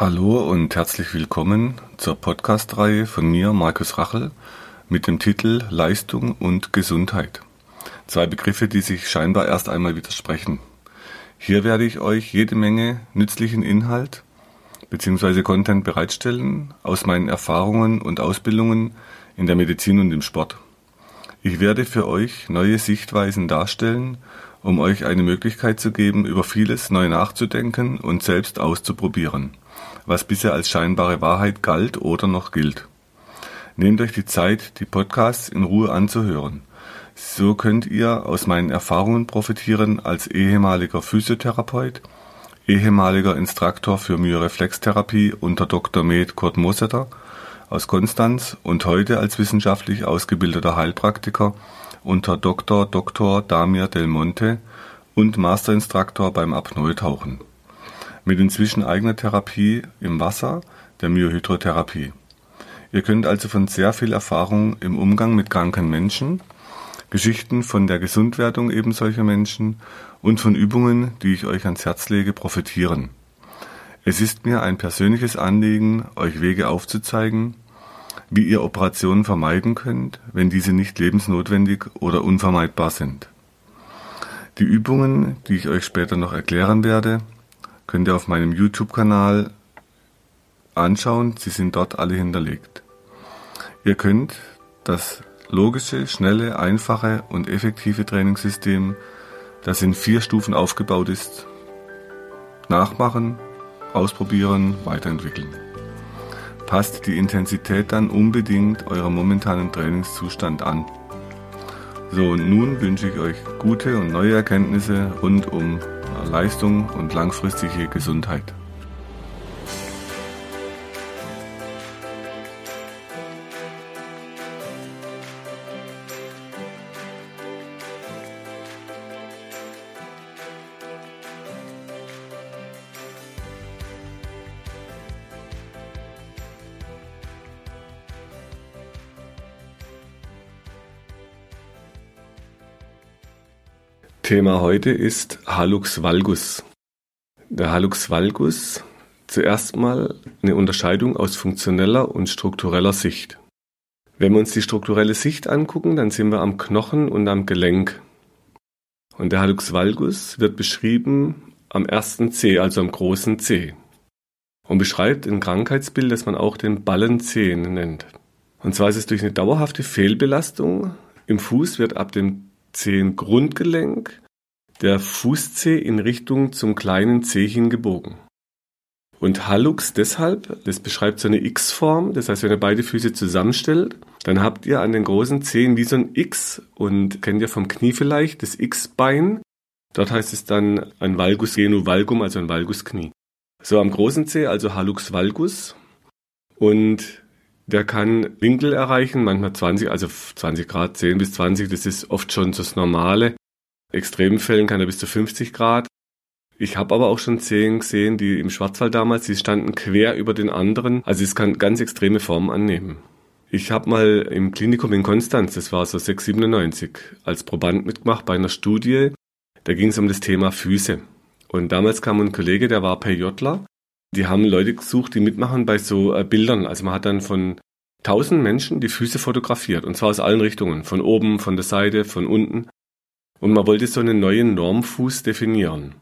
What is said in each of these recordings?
Hallo und herzlich willkommen zur Podcast-Reihe von mir, Markus Rachel, mit dem Titel Leistung und Gesundheit. Zwei Begriffe, die sich scheinbar erst einmal widersprechen. Hier werde ich euch jede Menge nützlichen Inhalt bzw. Content bereitstellen aus meinen Erfahrungen und Ausbildungen in der Medizin und im Sport. Ich werde für euch neue Sichtweisen darstellen, um euch eine Möglichkeit zu geben, über vieles neu nachzudenken und selbst auszuprobieren was bisher als scheinbare Wahrheit galt oder noch gilt. Nehmt euch die Zeit, die Podcasts in Ruhe anzuhören. So könnt ihr aus meinen Erfahrungen profitieren als ehemaliger Physiotherapeut, ehemaliger Instruktor für Myoreflextherapie unter Dr. Med Kurt Mosetter aus Konstanz und heute als wissenschaftlich ausgebildeter Heilpraktiker unter Dr. Dr. Damir Del Monte und Masterinstruktor beim Apnoe-Tauchen mit inzwischen eigener Therapie im Wasser, der Myohydrotherapie. Ihr könnt also von sehr viel Erfahrung im Umgang mit kranken Menschen, Geschichten von der Gesundwerdung eben solcher Menschen und von Übungen, die ich euch ans Herz lege, profitieren. Es ist mir ein persönliches Anliegen, euch Wege aufzuzeigen, wie ihr Operationen vermeiden könnt, wenn diese nicht lebensnotwendig oder unvermeidbar sind. Die Übungen, die ich euch später noch erklären werde, könnt ihr auf meinem YouTube-Kanal anschauen. Sie sind dort alle hinterlegt. Ihr könnt das logische, schnelle, einfache und effektive Trainingssystem, das in vier Stufen aufgebaut ist, nachmachen, ausprobieren, weiterentwickeln. Passt die Intensität dann unbedingt eurem momentanen Trainingszustand an. So, und nun wünsche ich euch gute und neue Erkenntnisse rund um Leistung und langfristige Gesundheit. Thema heute ist Halux valgus. Der Halux valgus zuerst mal eine Unterscheidung aus funktioneller und struktureller Sicht. Wenn wir uns die strukturelle Sicht angucken, dann sind wir am Knochen und am Gelenk. Und der Halux valgus wird beschrieben am ersten C, also am großen C. Und beschreibt ein Krankheitsbild, das man auch den Ballenzehen nennt. Und zwar ist es durch eine dauerhafte Fehlbelastung im Fuß wird ab dem Zehengrundgelenk der Fußzeh in Richtung zum kleinen Zeh hingebogen. Und Hallux deshalb, das beschreibt so eine X-Form, das heißt, wenn ihr beide Füße zusammenstellt, dann habt ihr an den großen Zehen wie so ein X und kennt ihr vom Knie vielleicht das X-Bein. Dort heißt es dann ein Valgus genu valgum, also ein Valgusknie. So am großen Zeh, also Hallux valgus. Und der kann Winkel erreichen, manchmal 20, also 20 Grad, 10 bis 20, das ist oft schon das Normale. Extremen Fällen kann er bis zu 50 Grad. Ich habe aber auch schon Zehen gesehen, die im Schwarzwald damals, die standen quer über den anderen. Also es kann ganz extreme Formen annehmen. Ich habe mal im Klinikum in Konstanz, das war so 697, als Proband mitgemacht bei einer Studie. Da ging es um das Thema Füße. Und damals kam ein Kollege, der war PJler die haben Leute gesucht, die mitmachen bei so äh, Bildern. Also man hat dann von tausend Menschen die Füße fotografiert. Und zwar aus allen Richtungen. Von oben, von der Seite, von unten. Und man wollte so einen neuen Normfuß definieren.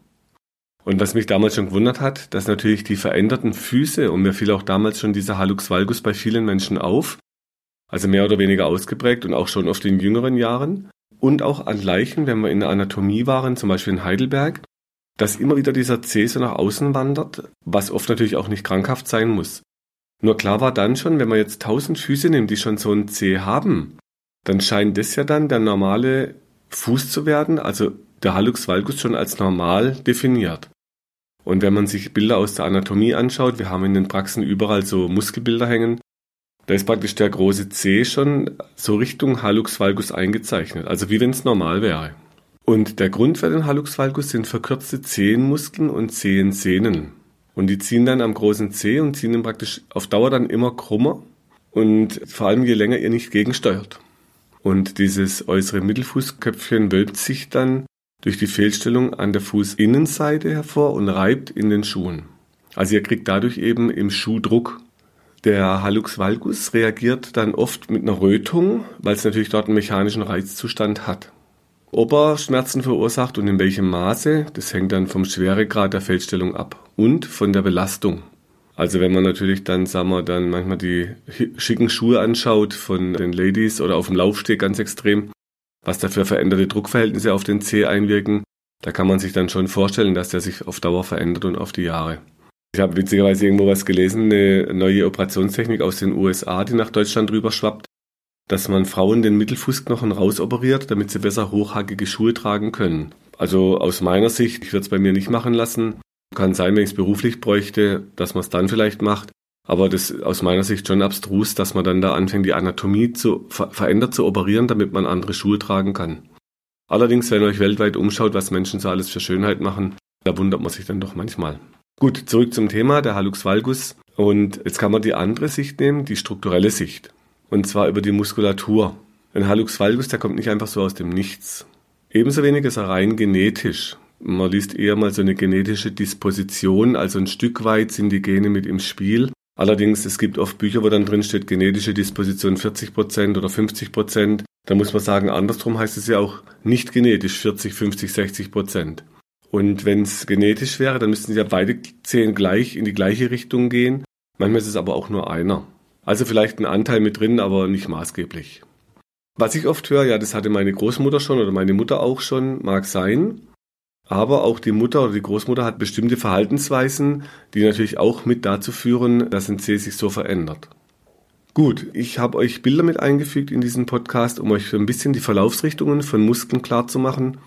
Und was mich damals schon gewundert hat, dass natürlich die veränderten Füße, und mir fiel auch damals schon dieser Hallux valgus bei vielen Menschen auf, also mehr oder weniger ausgeprägt und auch schon oft in jüngeren Jahren, und auch an Leichen, wenn wir in der Anatomie waren, zum Beispiel in Heidelberg, dass immer wieder dieser C so nach außen wandert, was oft natürlich auch nicht krankhaft sein muss. Nur klar war dann schon, wenn man jetzt tausend Füße nimmt, die schon so ein C haben, dann scheint das ja dann der normale Fuß zu werden, also der Hallux valgus schon als normal definiert. Und wenn man sich Bilder aus der Anatomie anschaut, wir haben in den Praxen überall so Muskelbilder hängen, da ist praktisch der große C schon so Richtung Hallux valgus eingezeichnet, also wie wenn es normal wäre. Und der Grund für den Hallux valgus sind verkürzte Zehenmuskeln und Zehensehnen. Und die ziehen dann am großen Zeh und ziehen ihn praktisch auf Dauer dann immer krummer und vor allem je länger ihr nicht gegensteuert. Und dieses äußere Mittelfußköpfchen wölbt sich dann durch die Fehlstellung an der Fußinnenseite hervor und reibt in den Schuhen. Also ihr kriegt dadurch eben im Schuh Druck. Der Hallux valgus reagiert dann oft mit einer Rötung, weil es natürlich dort einen mechanischen Reizzustand hat. Ob er Schmerzen verursacht und in welchem Maße, das hängt dann vom Schweregrad der Feldstellung ab und von der Belastung. Also wenn man natürlich dann, sagen wir, dann manchmal die schicken Schuhe anschaut von den Ladies oder auf dem Laufsteg ganz extrem, was da für veränderte Druckverhältnisse auf den Zeh einwirken, da kann man sich dann schon vorstellen, dass der sich auf Dauer verändert und auf die Jahre. Ich habe witzigerweise irgendwo was gelesen, eine neue Operationstechnik aus den USA, die nach Deutschland rüber schwappt, dass man Frauen den Mittelfußknochen rausoperiert, damit sie besser hochhackige Schuhe tragen können. Also aus meiner Sicht, ich würde es bei mir nicht machen lassen. Kann sein, wenn ich es beruflich bräuchte, dass man es dann vielleicht macht. Aber das ist aus meiner Sicht schon abstrus, dass man dann da anfängt, die Anatomie zu ver verändert zu operieren, damit man andere Schuhe tragen kann. Allerdings, wenn ihr euch weltweit umschaut, was Menschen so alles für Schönheit machen, da wundert man sich dann doch manchmal. Gut, zurück zum Thema, der Hallux valgus. Und jetzt kann man die andere Sicht nehmen, die strukturelle Sicht. Und zwar über die Muskulatur. Ein Hallux valgus, der kommt nicht einfach so aus dem Nichts. Ebenso wenig ist er rein genetisch. Man liest eher mal so eine genetische Disposition, also ein Stück weit sind die Gene mit im Spiel. Allerdings, es gibt oft Bücher, wo dann drin steht, genetische Disposition 40% oder 50%. Da muss man sagen, andersrum heißt es ja auch nicht genetisch 40, 50, 60%. Und wenn es genetisch wäre, dann müssten ja beide Zehen gleich in die gleiche Richtung gehen. Manchmal ist es aber auch nur einer. Also vielleicht ein Anteil mit drin, aber nicht maßgeblich. Was ich oft höre, ja, das hatte meine Großmutter schon oder meine Mutter auch schon, mag sein. Aber auch die Mutter oder die Großmutter hat bestimmte Verhaltensweisen, die natürlich auch mit dazu führen, dass ein Zeh sich so verändert. Gut, ich habe euch Bilder mit eingefügt in diesen Podcast, um euch so ein bisschen die Verlaufsrichtungen von Muskeln klar zu machen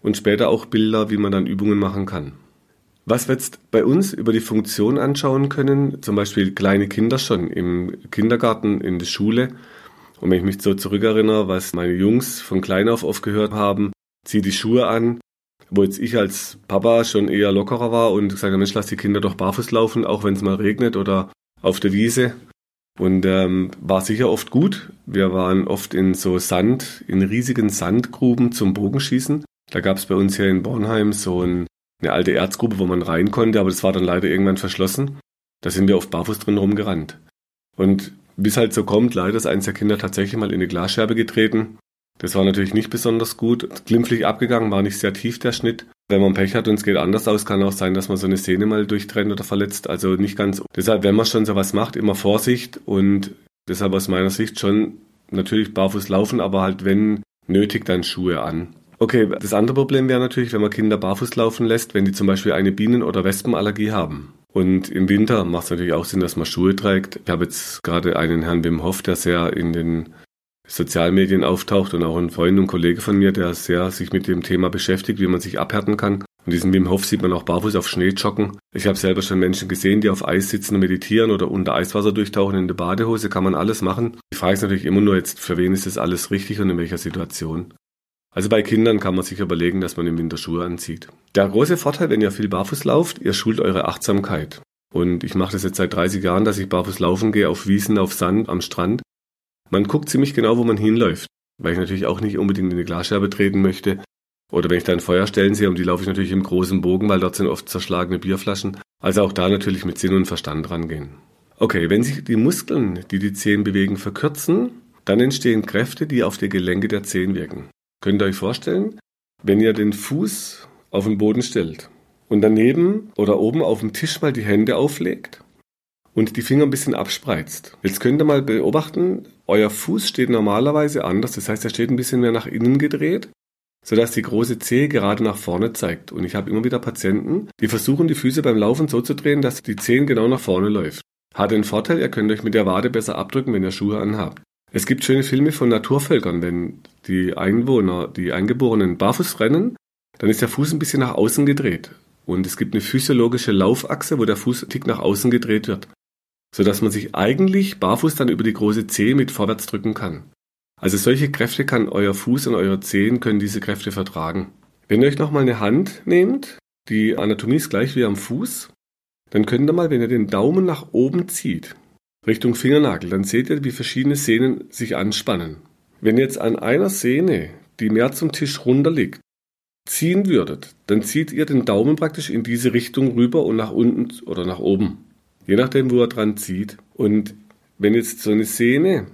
und später auch Bilder, wie man dann Übungen machen kann. Was wir jetzt bei uns über die Funktion anschauen können, zum Beispiel kleine Kinder schon im Kindergarten, in der Schule. Und wenn ich mich so zurückerinnere, was meine Jungs von klein auf aufgehört haben, zieh die Schuhe an, wo jetzt ich als Papa schon eher lockerer war und gesagt habe, Mensch, lass die Kinder doch barfuß laufen, auch wenn es mal regnet oder auf der Wiese. Und ähm, war sicher oft gut. Wir waren oft in so Sand, in riesigen Sandgruben zum Bogenschießen. Da gab es bei uns hier in Bornheim so ein eine alte Erzgrube, wo man rein konnte, aber das war dann leider irgendwann verschlossen. Da sind wir auf barfuß drin rumgerannt. Und es halt so kommt, leider ist eins der Kinder tatsächlich mal in eine Glasscherbe getreten. Das war natürlich nicht besonders gut. Glimpflich abgegangen, war nicht sehr tief der Schnitt. Wenn man Pech hat und es geht anders aus, kann auch sein, dass man so eine Szene mal durchtrennt oder verletzt. Also nicht ganz. Deshalb, wenn man schon sowas macht, immer Vorsicht und deshalb aus meiner Sicht schon natürlich barfuß laufen, aber halt wenn nötig dann Schuhe an. Okay, das andere Problem wäre natürlich, wenn man Kinder barfuß laufen lässt, wenn die zum Beispiel eine Bienen- oder Wespenallergie haben. Und im Winter macht es natürlich auch Sinn, dass man Schuhe trägt. Ich habe jetzt gerade einen Herrn Wim Hof, der sehr in den Sozialmedien auftaucht und auch ein Freund und Kollege von mir, der sehr sich mit dem Thema beschäftigt, wie man sich abhärten kann. Und diesen Wim Hof sieht man auch barfuß auf Schnee joggen. Ich habe selber schon Menschen gesehen, die auf Eis sitzen und meditieren oder unter Eiswasser durchtauchen in der Badehose. Kann man alles machen. Die Frage ist natürlich immer nur jetzt, für wen ist das alles richtig und in welcher Situation. Also bei Kindern kann man sich überlegen, dass man im Winter Schuhe anzieht. Der große Vorteil, wenn ihr viel barfuß lauft, ihr schult eure Achtsamkeit. Und ich mache das jetzt seit 30 Jahren, dass ich barfuß laufen gehe, auf Wiesen, auf Sand, am Strand. Man guckt ziemlich genau, wo man hinläuft, weil ich natürlich auch nicht unbedingt in eine Glasscherbe treten möchte. Oder wenn ich da ein Feuerstellen sehe, um die laufe ich natürlich im großen Bogen, weil dort sind oft zerschlagene Bierflaschen. Also auch da natürlich mit Sinn und Verstand rangehen. Okay, wenn sich die Muskeln, die die Zehen bewegen, verkürzen, dann entstehen Kräfte, die auf die Gelenke der Zehen wirken. Könnt ihr euch vorstellen, wenn ihr den Fuß auf den Boden stellt und daneben oder oben auf dem Tisch mal die Hände auflegt und die Finger ein bisschen abspreizt. Jetzt könnt ihr mal beobachten, euer Fuß steht normalerweise anders, das heißt, er steht ein bisschen mehr nach innen gedreht, sodass die große Zehe gerade nach vorne zeigt. Und ich habe immer wieder Patienten, die versuchen, die Füße beim Laufen so zu drehen, dass die Zehen genau nach vorne läuft. Hat den Vorteil, ihr könnt euch mit der Wade besser abdrücken, wenn ihr Schuhe anhabt. Es gibt schöne Filme von Naturvölkern, wenn die Einwohner, die Eingeborenen barfuß rennen, dann ist der Fuß ein bisschen nach außen gedreht. Und es gibt eine physiologische Laufachse, wo der Fuß tick nach außen gedreht wird. Sodass man sich eigentlich barfuß dann über die große Zehe mit vorwärts drücken kann. Also solche Kräfte kann euer Fuß und euer Zehen können diese Kräfte vertragen. Wenn ihr euch nochmal eine Hand nehmt, die Anatomie ist gleich wie am Fuß, dann könnt ihr mal, wenn ihr den Daumen nach oben zieht, Richtung Fingernagel, dann seht ihr, wie verschiedene Sehnen sich anspannen. Wenn jetzt an einer Sehne, die mehr zum Tisch runter liegt, ziehen würdet, dann zieht ihr den Daumen praktisch in diese Richtung rüber und nach unten oder nach oben. Je nachdem, wo er dran zieht. Und wenn jetzt so eine Sehne,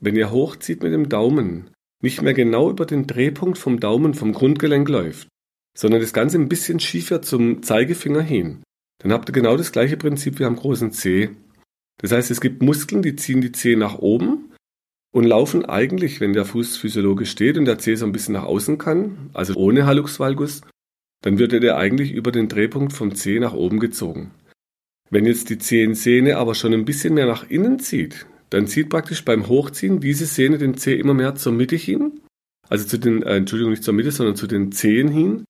wenn ihr hochzieht mit dem Daumen, nicht mehr genau über den Drehpunkt vom Daumen, vom Grundgelenk läuft, sondern das Ganze ein bisschen schiefer zum Zeigefinger hin, dann habt ihr genau das gleiche Prinzip wie am großen C. Das heißt, es gibt Muskeln, die ziehen die Zehe nach oben und laufen eigentlich, wenn der Fuß physiologisch steht und der Zeh so ein bisschen nach außen kann, also ohne Hallux valgus, dann wird der eigentlich über den Drehpunkt vom Zeh nach oben gezogen. Wenn jetzt die Zehensehne aber schon ein bisschen mehr nach innen zieht, dann zieht praktisch beim Hochziehen diese Sehne den Zeh immer mehr zur Mitte hin, also zu den, äh, Entschuldigung, nicht zur Mitte, sondern zu den Zehen hin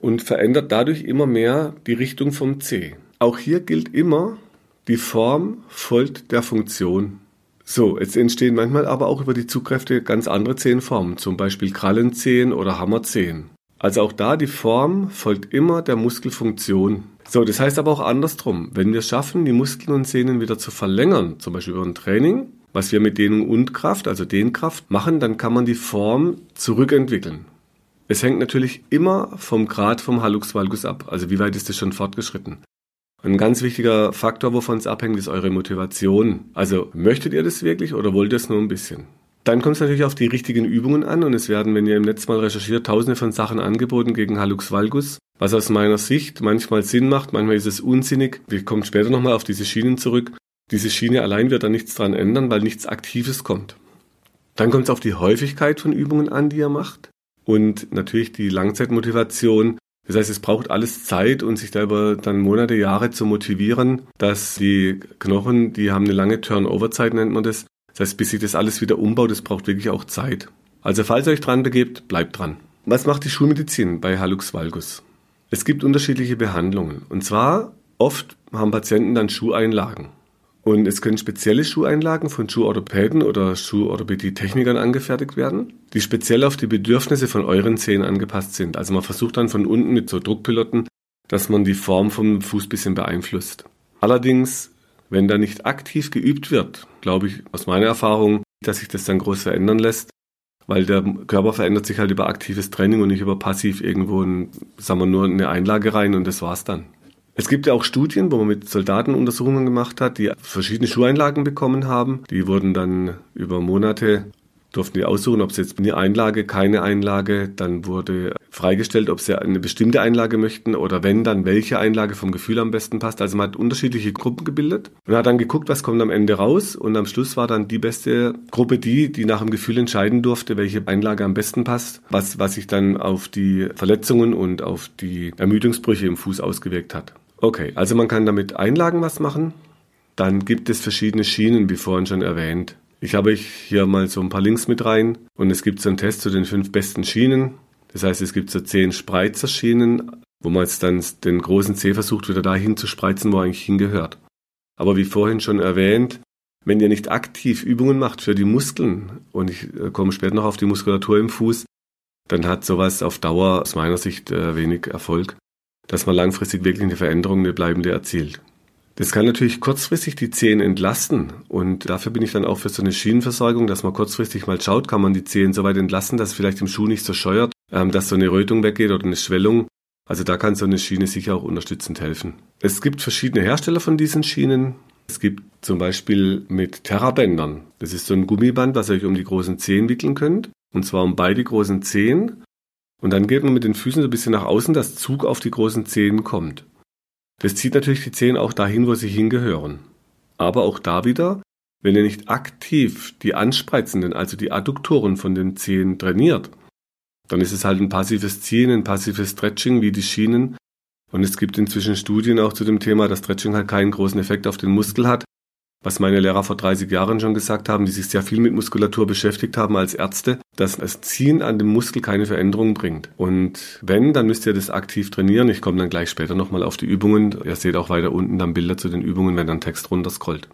und verändert dadurch immer mehr die Richtung vom Zeh. Auch hier gilt immer, die Form folgt der Funktion. So, jetzt entstehen manchmal aber auch über die Zugkräfte ganz andere Zehenformen, zum Beispiel Krallenzehen oder Hammerzehen. Also auch da die Form folgt immer der Muskelfunktion. So, das heißt aber auch andersrum. Wenn wir schaffen, die Muskeln und Sehnen wieder zu verlängern, zum Beispiel über ein Training, was wir mit Dehnung und Kraft, also Dehnkraft, machen, dann kann man die Form zurückentwickeln. Es hängt natürlich immer vom Grad vom Hallux valgus ab, also wie weit ist es schon fortgeschritten. Ein ganz wichtiger Faktor, wovon es abhängt, ist eure Motivation. Also möchtet ihr das wirklich oder wollt ihr es nur ein bisschen? Dann kommt es natürlich auf die richtigen Übungen an und es werden, wenn ihr im Netz mal recherchiert, tausende von Sachen angeboten gegen Hallux valgus, was aus meiner Sicht manchmal Sinn macht, manchmal ist es unsinnig. Wir kommen später nochmal auf diese Schienen zurück. Diese Schiene allein wird da nichts dran ändern, weil nichts Aktives kommt. Dann kommt es auf die Häufigkeit von Übungen an, die ihr macht und natürlich die Langzeitmotivation. Das heißt, es braucht alles Zeit und sich da über dann Monate, Jahre zu motivieren, dass die Knochen, die haben eine lange Turnover-Zeit, nennt man das. Das heißt, bis sich das alles wieder umbaut, das braucht wirklich auch Zeit. Also falls ihr euch dran begebt, bleibt dran. Was macht die Schulmedizin bei Hallux valgus? Es gibt unterschiedliche Behandlungen. Und zwar oft haben Patienten dann Schuheinlagen. Und es können spezielle Schuheinlagen von Schuhorthopäden oder Schuhorthopädie-Technikern angefertigt werden, die speziell auf die Bedürfnisse von euren Zehen angepasst sind. Also man versucht dann von unten mit so Druckpiloten, dass man die Form vom Fuß ein bisschen beeinflusst. Allerdings, wenn da nicht aktiv geübt wird, glaube ich aus meiner Erfahrung, dass sich das dann groß verändern lässt, weil der Körper verändert sich halt über aktives Training und nicht über passiv irgendwo, in, sagen wir nur eine Einlage rein und das war's dann. Es gibt ja auch Studien, wo man mit Soldaten Untersuchungen gemacht hat, die verschiedene Schuheinlagen bekommen haben. Die wurden dann über Monate durften die aussuchen, ob sie jetzt eine Einlage, keine Einlage. Dann wurde freigestellt, ob sie eine bestimmte Einlage möchten oder wenn, dann welche Einlage vom Gefühl am besten passt. Also man hat unterschiedliche Gruppen gebildet und hat dann geguckt, was kommt am Ende raus. Und am Schluss war dann die beste Gruppe die, die nach dem Gefühl entscheiden durfte, welche Einlage am besten passt, was, was sich dann auf die Verletzungen und auf die Ermüdungsbrüche im Fuß ausgewirkt hat. Okay, also man kann damit Einlagen was machen. Dann gibt es verschiedene Schienen, wie vorhin schon erwähnt. Ich habe hier mal so ein paar Links mit rein und es gibt so einen Test zu den fünf besten Schienen. Das heißt, es gibt so zehn Spreizerschienen, wo man jetzt dann den großen C versucht, wieder dahin zu spreizen, wo er eigentlich hingehört. Aber wie vorhin schon erwähnt, wenn ihr nicht aktiv Übungen macht für die Muskeln, und ich äh, komme später noch auf die Muskulatur im Fuß, dann hat sowas auf Dauer aus meiner Sicht äh, wenig Erfolg dass man langfristig wirklich eine Veränderung, eine bleibende erzielt. Das kann natürlich kurzfristig die Zehen entlasten und dafür bin ich dann auch für so eine Schienenversorgung, dass man kurzfristig mal schaut, kann man die Zehen so weit entlasten, dass vielleicht im Schuh nicht so scheuert, ähm, dass so eine Rötung weggeht oder eine Schwellung. Also da kann so eine Schiene sicher auch unterstützend helfen. Es gibt verschiedene Hersteller von diesen Schienen. Es gibt zum Beispiel mit Terrabändern. Das ist so ein Gummiband, was ihr euch um die großen Zehen wickeln könnt. Und zwar um beide großen Zehen. Und dann geht man mit den Füßen so ein bisschen nach außen, dass Zug auf die großen Zehen kommt. Das zieht natürlich die Zehen auch dahin, wo sie hingehören. Aber auch da wieder, wenn ihr nicht aktiv die anspreizenden, also die Adduktoren von den Zehen trainiert, dann ist es halt ein passives Ziehen, ein passives Stretching wie die Schienen. Und es gibt inzwischen Studien auch zu dem Thema, dass Stretching halt keinen großen Effekt auf den Muskel hat, was meine Lehrer vor 30 Jahren schon gesagt haben, die sich sehr viel mit Muskulatur beschäftigt haben als Ärzte, dass das Ziehen an dem Muskel keine Veränderung bringt. Und wenn, dann müsst ihr das aktiv trainieren. Ich komme dann gleich später nochmal auf die Übungen. Ihr seht auch weiter unten dann Bilder zu den Übungen, wenn dann Text runter scrollt.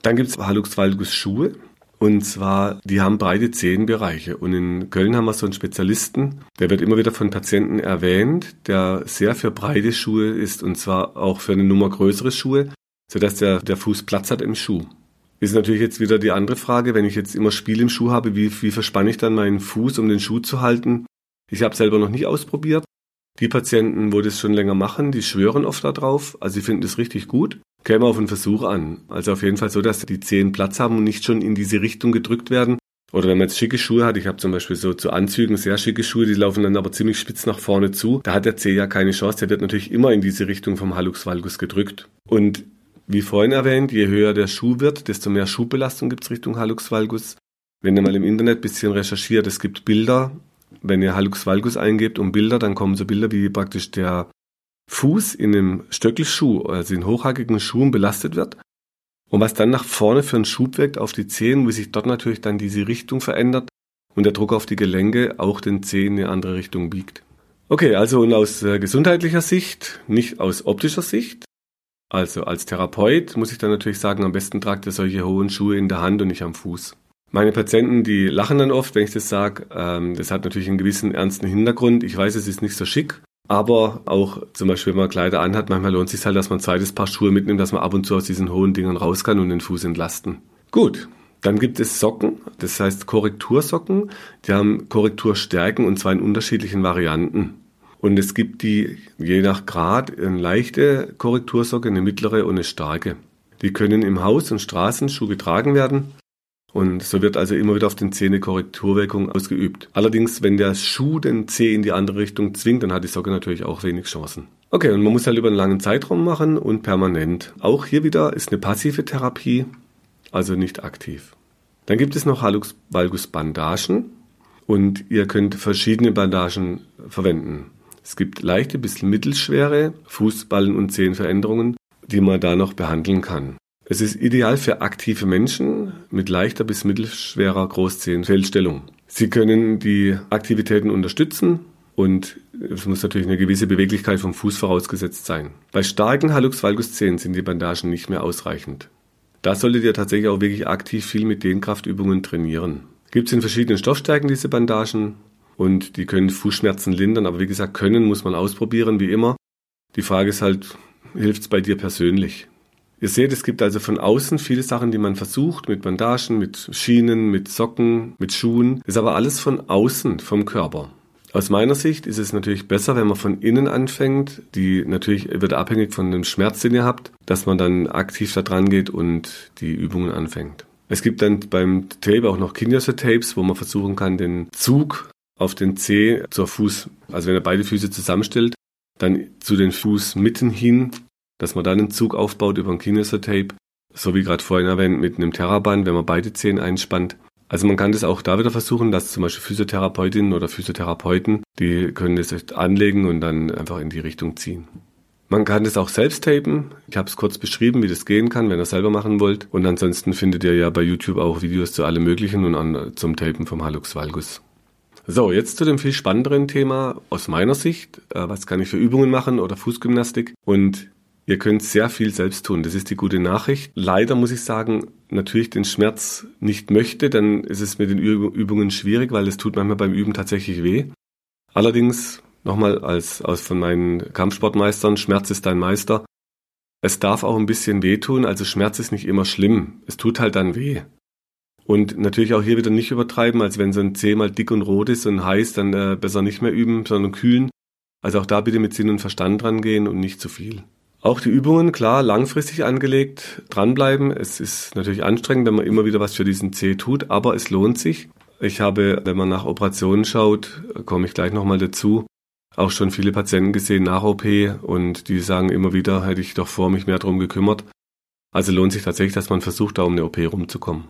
Dann gibt es Hallux valgus Schuhe. Und zwar, die haben beide Zehenbereiche. Und in Köln haben wir so einen Spezialisten, der wird immer wieder von Patienten erwähnt, der sehr für breite Schuhe ist und zwar auch für eine Nummer größere Schuhe sodass der, der Fuß Platz hat im Schuh. Ist natürlich jetzt wieder die andere Frage, wenn ich jetzt immer Spiel im Schuh habe, wie, wie verspanne ich dann meinen Fuß, um den Schuh zu halten? Ich habe selber noch nicht ausprobiert. Die Patienten, wo das schon länger machen, die schwören oft darauf. Also sie finden es richtig gut. Käme auf einen Versuch an. Also auf jeden Fall so, dass die Zehen Platz haben und nicht schon in diese Richtung gedrückt werden. Oder wenn man jetzt schicke Schuhe hat, ich habe zum Beispiel so zu Anzügen sehr schicke Schuhe, die laufen dann aber ziemlich spitz nach vorne zu. Da hat der Zeh ja keine Chance, der wird natürlich immer in diese Richtung vom Hallux valgus gedrückt. Und wie vorhin erwähnt, je höher der Schuh wird, desto mehr Schuhbelastung gibt's Richtung Hallux valgus. Wenn ihr mal im Internet bisschen recherchiert, es gibt Bilder, wenn ihr Hallux valgus eingebt und Bilder, dann kommen so Bilder, wie praktisch der Fuß in einem Stöckelschuh, also in hochhackigen Schuhen belastet wird. Und was dann nach vorne für einen Schub wirkt auf die Zehen, wie sich dort natürlich dann diese Richtung verändert und der Druck auf die Gelenke auch den Zehen in eine andere Richtung biegt. Okay, also und aus äh, gesundheitlicher Sicht, nicht aus optischer Sicht, also als Therapeut muss ich dann natürlich sagen, am besten tragt ihr solche hohen Schuhe in der Hand und nicht am Fuß. Meine Patienten, die lachen dann oft, wenn ich das sage. Ähm, das hat natürlich einen gewissen ernsten Hintergrund. Ich weiß, es ist nicht so schick, aber auch zum Beispiel, wenn man Kleider anhat, manchmal lohnt es sich halt, dass man ein zweites Paar Schuhe mitnimmt, dass man ab und zu aus diesen hohen Dingern raus kann und den Fuß entlasten. Gut, dann gibt es Socken, das heißt Korrektursocken. Die haben Korrekturstärken und zwar in unterschiedlichen Varianten. Und es gibt die, je nach Grad, eine leichte Korrektursocke, eine mittlere und eine starke. Die können im Haus- und Straßenschuh getragen werden. Und so wird also immer wieder auf den Zeh eine Korrekturwirkung ausgeübt. Allerdings, wenn der Schuh den Zeh in die andere Richtung zwingt, dann hat die Socke natürlich auch wenig Chancen. Okay, und man muss halt über einen langen Zeitraum machen und permanent. Auch hier wieder ist eine passive Therapie, also nicht aktiv. Dann gibt es noch Hallux valgus Bandagen und ihr könnt verschiedene Bandagen verwenden. Es gibt leichte bis mittelschwere Fußballen- und Zehenveränderungen, die man da noch behandeln kann. Es ist ideal für aktive Menschen mit leichter bis mittelschwerer Großzehenfehlstellung. Sie können die Aktivitäten unterstützen und es muss natürlich eine gewisse Beweglichkeit vom Fuß vorausgesetzt sein. Bei starken Hallux valgus Zehen sind die Bandagen nicht mehr ausreichend. Da solltet ihr tatsächlich auch wirklich aktiv viel mit Dehnkraftübungen trainieren. Gibt es in verschiedenen Stoffstärken diese Bandagen und die können Fußschmerzen lindern, aber wie gesagt, können muss man ausprobieren, wie immer. Die Frage ist halt, hilft es bei dir persönlich? Ihr seht, es gibt also von außen viele Sachen, die man versucht, mit Bandagen, mit Schienen, mit Socken, mit Schuhen. Ist aber alles von außen, vom Körper. Aus meiner Sicht ist es natürlich besser, wenn man von innen anfängt. Die natürlich wird abhängig von dem Schmerz, den ihr habt, dass man dann aktiv da dran geht und die Übungen anfängt. Es gibt dann beim Tape auch noch Kineso-Tapes, wo man versuchen kann, den Zug auf den Zeh zur Fuß, also wenn er beide Füße zusammenstellt, dann zu den Fußmitten hin, dass man dann einen Zug aufbaut über ein Kinesotape, so wie gerade vorhin erwähnt mit einem Terraband, wenn man beide Zehen einspannt. Also man kann das auch da wieder versuchen, dass zum Beispiel Physiotherapeutinnen oder Physiotherapeuten, die können das anlegen und dann einfach in die Richtung ziehen. Man kann das auch selbst tapen. Ich habe es kurz beschrieben, wie das gehen kann, wenn ihr selber machen wollt. Und ansonsten findet ihr ja bei YouTube auch Videos zu allem Möglichen und an, zum Tapen vom Hallux valgus. So, jetzt zu dem viel spannenderen Thema aus meiner Sicht. Äh, was kann ich für Übungen machen oder Fußgymnastik? Und ihr könnt sehr viel selbst tun. Das ist die gute Nachricht. Leider muss ich sagen, natürlich den Schmerz nicht möchte, dann ist es mit den Übungen schwierig, weil es tut manchmal beim Üben tatsächlich weh. Allerdings, nochmal als, aus von meinen Kampfsportmeistern, Schmerz ist dein Meister. Es darf auch ein bisschen wehtun, also Schmerz ist nicht immer schlimm. Es tut halt dann weh. Und natürlich auch hier wieder nicht übertreiben, als wenn so ein Zeh mal dick und rot ist und heiß, dann äh, besser nicht mehr üben, sondern kühlen. Also auch da bitte mit Sinn und Verstand dran gehen und nicht zu viel. Auch die Übungen, klar, langfristig angelegt, dranbleiben. Es ist natürlich anstrengend, wenn man immer wieder was für diesen Zeh tut, aber es lohnt sich. Ich habe, wenn man nach Operationen schaut, komme ich gleich nochmal dazu, auch schon viele Patienten gesehen nach OP und die sagen immer wieder, hätte ich doch vor mich mehr drum gekümmert. Also lohnt sich tatsächlich, dass man versucht, da um eine OP rumzukommen.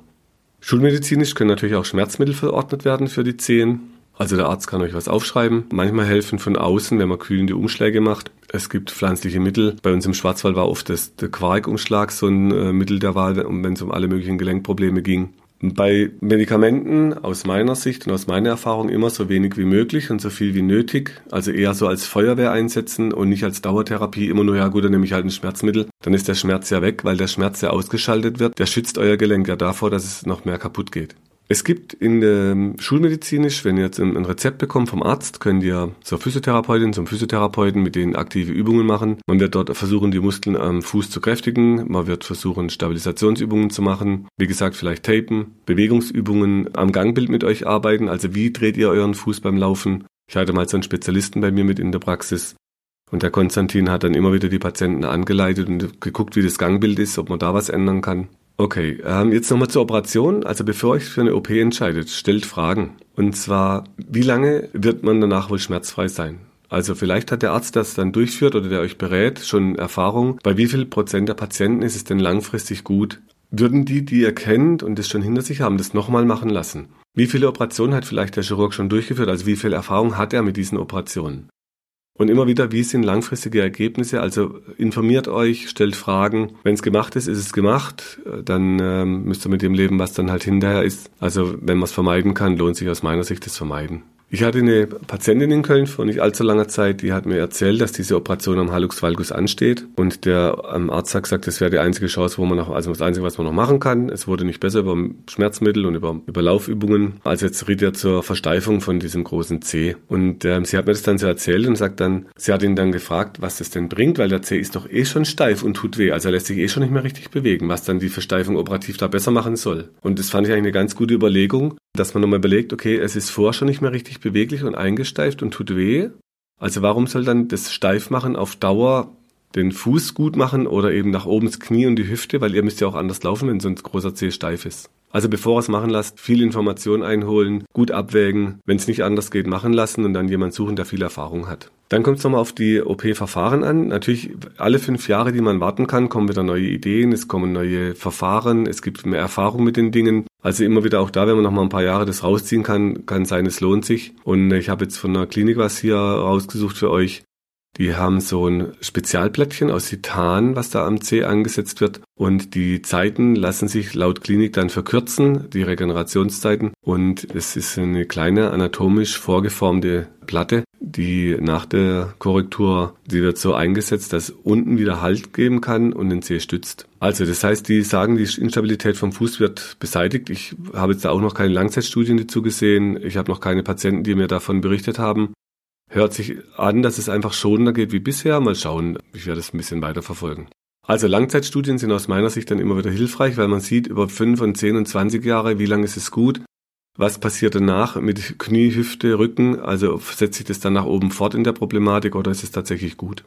Schulmedizinisch können natürlich auch Schmerzmittel verordnet werden für die Zehen. Also der Arzt kann euch was aufschreiben. Manchmal helfen von außen, wenn man kühlende Umschläge macht. Es gibt pflanzliche Mittel. Bei uns im Schwarzwald war oft das, der Quarkumschlag so ein äh, Mittel der Wahl, wenn es um alle möglichen Gelenkprobleme ging. Bei Medikamenten aus meiner Sicht und aus meiner Erfahrung immer so wenig wie möglich und so viel wie nötig. Also eher so als Feuerwehr einsetzen und nicht als Dauertherapie. Immer nur, ja gut, dann nehme ich halt ein Schmerzmittel. Dann ist der Schmerz ja weg, weil der Schmerz ja ausgeschaltet wird. Der schützt euer Gelenk ja davor, dass es noch mehr kaputt geht. Es gibt in der Schulmedizinisch, wenn ihr jetzt ein Rezept bekommt vom Arzt, könnt ihr zur Physiotherapeutin, zum Physiotherapeuten mit denen aktive Übungen machen. Man wird dort versuchen, die Muskeln am Fuß zu kräftigen. Man wird versuchen, Stabilisationsübungen zu machen. Wie gesagt, vielleicht tapen, Bewegungsübungen am Gangbild mit euch arbeiten. Also wie dreht ihr euren Fuß beim Laufen? Ich hatte mal so einen Spezialisten bei mir mit in der Praxis und der Konstantin hat dann immer wieder die Patienten angeleitet und geguckt, wie das Gangbild ist, ob man da was ändern kann. Okay, ähm, jetzt nochmal zur Operation. Also bevor euch für eine OP entscheidet, stellt Fragen. Und zwar, wie lange wird man danach wohl schmerzfrei sein? Also vielleicht hat der Arzt, der es dann durchführt oder der euch berät, schon Erfahrung. Bei wie viel Prozent der Patienten ist es denn langfristig gut? Würden die, die ihr kennt und das schon hinter sich haben, das nochmal machen lassen? Wie viele Operationen hat vielleicht der Chirurg schon durchgeführt? Also wie viel Erfahrung hat er mit diesen Operationen? Und immer wieder, wie sind langfristige Ergebnisse? Also informiert euch, stellt Fragen. Wenn es gemacht ist, ist es gemacht. Dann ähm, müsst ihr mit dem leben, was dann halt hinterher ist. Also wenn man es vermeiden kann, lohnt sich aus meiner Sicht das Vermeiden. Ich hatte eine Patientin in Köln vor nicht allzu langer Zeit, die hat mir erzählt, dass diese Operation am Hallux valgus ansteht. Und der ähm, Arzt hat gesagt, das wäre die einzige Chance, wo man noch, also das Einzige, was man noch machen kann. Es wurde nicht besser über Schmerzmittel und über, über Laufübungen. Also jetzt riet er zur Versteifung von diesem großen C. Und ähm, sie hat mir das dann so erzählt und sagt dann, sie hat ihn dann gefragt, was das denn bringt, weil der C ist doch eh schon steif und tut weh. Also er lässt sich eh schon nicht mehr richtig bewegen, was dann die Versteifung operativ da besser machen soll. Und das fand ich eigentlich eine ganz gute Überlegung, dass man nochmal überlegt, okay, es ist vorher schon nicht mehr richtig beweglich und eingesteift und tut weh. Also warum soll dann das Steifmachen auf Dauer den Fuß gut machen oder eben nach oben das Knie und die Hüfte, weil ihr müsst ja auch anders laufen, wenn so ein großer Zeh steif ist. Also bevor ihr es machen lasst, viel Information einholen, gut abwägen, wenn es nicht anders geht, machen lassen und dann jemand suchen, der viel Erfahrung hat. Dann kommt es nochmal auf die OP-Verfahren an. Natürlich, alle fünf Jahre, die man warten kann, kommen wieder neue Ideen, es kommen neue Verfahren, es gibt mehr Erfahrung mit den Dingen. Also immer wieder auch da, wenn man noch mal ein paar Jahre das rausziehen kann, kann sein, es lohnt sich. Und ich habe jetzt von einer Klinik was hier rausgesucht für euch. Die haben so ein Spezialplättchen aus Titan, was da am C angesetzt wird. Und die Zeiten lassen sich laut Klinik dann verkürzen, die Regenerationszeiten. Und es ist eine kleine anatomisch vorgeformte Platte, die nach der Korrektur, die wird so eingesetzt, dass unten wieder Halt geben kann und den C stützt. Also das heißt, die sagen, die Instabilität vom Fuß wird beseitigt. Ich habe jetzt da auch noch keine Langzeitstudien dazu gesehen. Ich habe noch keine Patienten, die mir davon berichtet haben hört sich an, dass es einfach schonender geht wie bisher. Mal schauen, ich werde es ein bisschen weiter verfolgen. Also Langzeitstudien sind aus meiner Sicht dann immer wieder hilfreich, weil man sieht über 5 und 10 und 20 Jahre, wie lange ist es gut, was passiert danach mit Knie, Hüfte, Rücken, also setzt sich das dann nach oben fort in der Problematik oder ist es tatsächlich gut?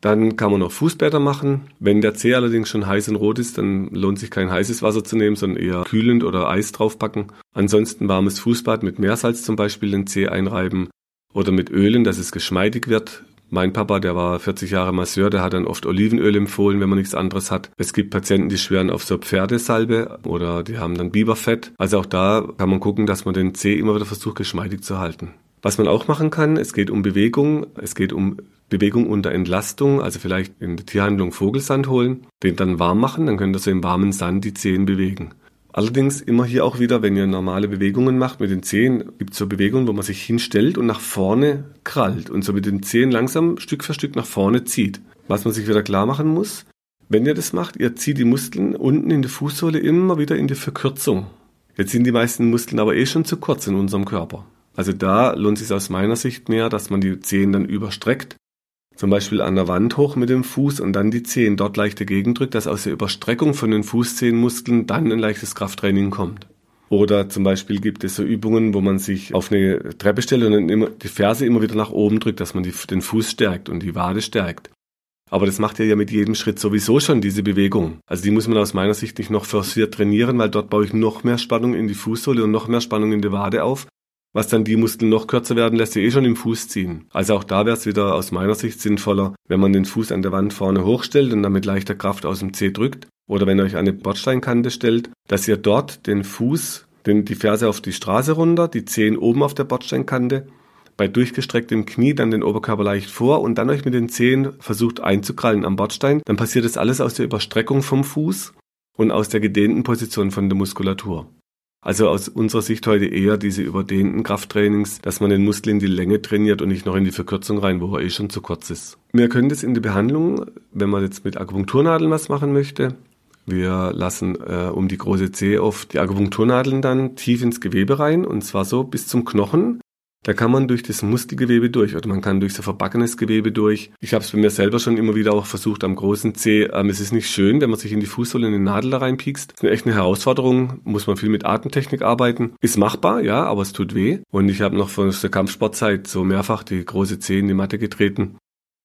Dann kann man noch Fußbäder machen. Wenn der Zeh allerdings schon heiß und rot ist, dann lohnt sich kein heißes Wasser zu nehmen, sondern eher kühlend oder Eis draufpacken. Ansonsten warmes Fußbad mit Meersalz zum Beispiel den Zeh einreiben oder mit Ölen, dass es geschmeidig wird. Mein Papa, der war 40 Jahre Masseur, der hat dann oft Olivenöl empfohlen, wenn man nichts anderes hat. Es gibt Patienten, die schwören auf so Pferdesalbe oder die haben dann Biberfett. Also auch da kann man gucken, dass man den Zeh immer wieder versucht, geschmeidig zu halten. Was man auch machen kann, es geht um Bewegung, es geht um Bewegung unter Entlastung, also vielleicht in der Tierhandlung Vogelsand holen, den dann warm machen, dann könnt ihr so im warmen Sand die Zehen bewegen. Allerdings immer hier auch wieder, wenn ihr normale Bewegungen macht mit den Zehen, gibt es so Bewegungen, wo man sich hinstellt und nach vorne krallt und so mit den Zehen langsam Stück für Stück nach vorne zieht. Was man sich wieder klar machen muss, wenn ihr das macht, ihr zieht die Muskeln unten in der Fußsohle immer wieder in die Verkürzung. Jetzt sind die meisten Muskeln aber eh schon zu kurz in unserem Körper. Also da lohnt es sich aus meiner Sicht mehr, dass man die Zehen dann überstreckt zum Beispiel an der Wand hoch mit dem Fuß und dann die Zehen dort leicht dagegen drückt, dass aus der Überstreckung von den Fußzehenmuskeln dann ein leichtes Krafttraining kommt. Oder zum Beispiel gibt es so Übungen, wo man sich auf eine Treppe stellt und dann immer die Ferse immer wieder nach oben drückt, dass man die, den Fuß stärkt und die Wade stärkt. Aber das macht ja mit jedem Schritt sowieso schon, diese Bewegung. Also die muss man aus meiner Sicht nicht noch forciert trainieren, weil dort baue ich noch mehr Spannung in die Fußsohle und noch mehr Spannung in die Wade auf was dann die Muskeln noch kürzer werden lässt, die eh schon im Fuß ziehen. Also auch da wäre es wieder aus meiner Sicht sinnvoller, wenn man den Fuß an der Wand vorne hochstellt und dann mit leichter Kraft aus dem Zeh drückt. Oder wenn ihr euch eine Bordsteinkante stellt, dass ihr dort den Fuß, den, die Ferse auf die Straße runter, die Zehen oben auf der Bordsteinkante, bei durchgestrecktem Knie dann den Oberkörper leicht vor und dann euch mit den Zehen versucht einzukrallen am Bordstein. Dann passiert das alles aus der Überstreckung vom Fuß und aus der gedehnten Position von der Muskulatur. Also aus unserer Sicht heute eher diese überdehnten Krafttrainings, dass man den Muskel in die Länge trainiert und nicht noch in die Verkürzung rein, wo er eh schon zu kurz ist. Wir können das in der Behandlung, wenn man jetzt mit Akupunkturnadeln was machen möchte, wir lassen äh, um die große Zehe auf die Akupunkturnadeln dann tief ins Gewebe rein und zwar so bis zum Knochen. Da kann man durch das Muskelgewebe durch oder man kann durch so verbackenes Gewebe durch. Ich habe es bei mir selber schon immer wieder auch versucht am großen Zeh. Ähm, es ist nicht schön, wenn man sich in die Fußsohle eine Nadel da reinpiekst. Das ist echt eine Herausforderung. Muss man viel mit Atemtechnik arbeiten. Ist machbar, ja, aber es tut weh. Und ich habe noch von der Kampfsportzeit so mehrfach die große Zeh in die Matte getreten.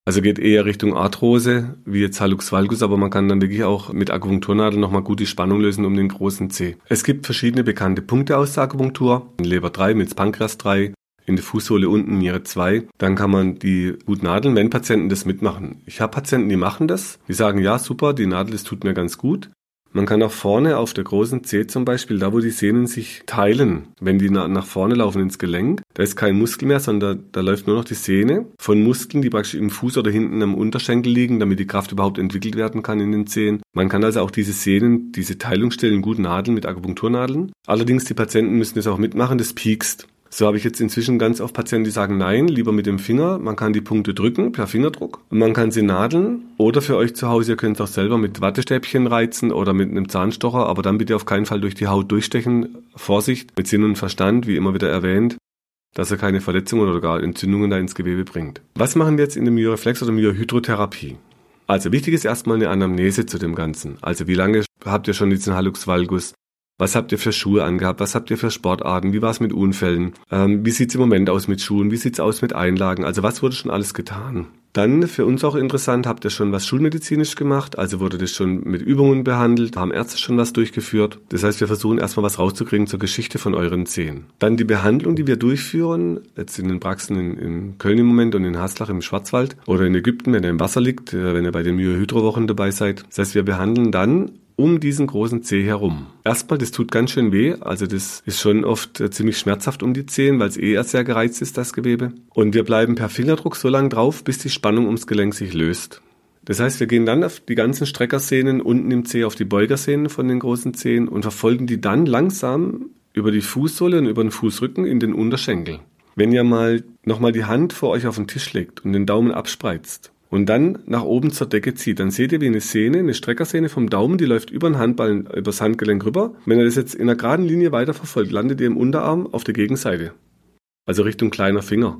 Also geht eher Richtung Arthrose, wie jetzt Hallux valgus, aber man kann dann wirklich auch mit Akupunkturnadeln nochmal gut die Spannung lösen um den großen C. Es gibt verschiedene bekannte Punkte aus der Akupunktur. Leber 3, Milz Pankreas 3, in der Fußsohle unten Niere 2, dann kann man die gut nadeln, wenn Patienten das mitmachen. Ich habe Patienten, die machen das, die sagen, ja super, die Nadel, das tut mir ganz gut. Man kann auch vorne auf der großen C zum Beispiel, da wo die Sehnen sich teilen, wenn die nach vorne laufen ins Gelenk, da ist kein Muskel mehr, sondern da, läuft nur noch die Sehne von Muskeln, die praktisch im Fuß oder hinten am Unterschenkel liegen, damit die Kraft überhaupt entwickelt werden kann in den Zehen. Man kann also auch diese Sehnen, diese Teilungsstellen gut nadeln mit Akupunkturnadeln. Allerdings die Patienten müssen das auch mitmachen, das piekst. So habe ich jetzt inzwischen ganz oft Patienten, die sagen, nein, lieber mit dem Finger. Man kann die Punkte drücken per Fingerdruck man kann sie nadeln. Oder für euch zu Hause, ihr könnt es auch selber mit Wattestäbchen reizen oder mit einem Zahnstocher, aber dann bitte auf keinen Fall durch die Haut durchstechen. Vorsicht, mit Sinn und Verstand, wie immer wieder erwähnt, dass er keine Verletzungen oder gar Entzündungen da ins Gewebe bringt. Was machen wir jetzt in der Myoreflex oder Myohydrotherapie? Also wichtig ist erstmal eine Anamnese zu dem Ganzen. Also wie lange habt ihr schon diesen Hallux valgus? Was habt ihr für Schuhe angehabt? Was habt ihr für Sportarten? Wie war es mit Unfällen? Ähm, wie sieht's im Moment aus mit Schuhen? Wie sieht's aus mit Einlagen? Also was wurde schon alles getan? Dann für uns auch interessant, habt ihr schon was schulmedizinisch gemacht? Also wurde das schon mit Übungen behandelt? Haben Ärzte schon was durchgeführt? Das heißt, wir versuchen erstmal was rauszukriegen zur Geschichte von euren Zehen. Dann die Behandlung, die wir durchführen, jetzt in den Praxen in, in Köln im Moment und in Haslach im Schwarzwald oder in Ägypten, wenn ihr im Wasser liegt, äh, wenn ihr bei den Myohydro-Wochen dabei seid. Das heißt, wir behandeln dann um diesen großen Zeh herum. Erstmal, das tut ganz schön weh. Also das ist schon oft äh, ziemlich schmerzhaft um die Zehen, weil es eh sehr gereizt ist, das Gewebe. Und wir bleiben per Fingerdruck so lange drauf, bis die Spannung ums Gelenk sich löst. Das heißt, wir gehen dann auf die ganzen Streckersehnen unten im Zeh auf die Beugersehnen von den großen Zehen und verfolgen die dann langsam über die Fußsohle und über den Fußrücken in den Unterschenkel. Wenn ihr mal nochmal die Hand vor euch auf den Tisch legt und den Daumen abspreizt, und dann nach oben zur Decke zieht, dann seht ihr wie eine Sehne, eine Streckersehne vom Daumen, die läuft über den Handballen, übers Handgelenk rüber. Wenn ihr das jetzt in einer geraden Linie weiter verfolgt, landet ihr im Unterarm auf der Gegenseite. Also Richtung kleiner Finger.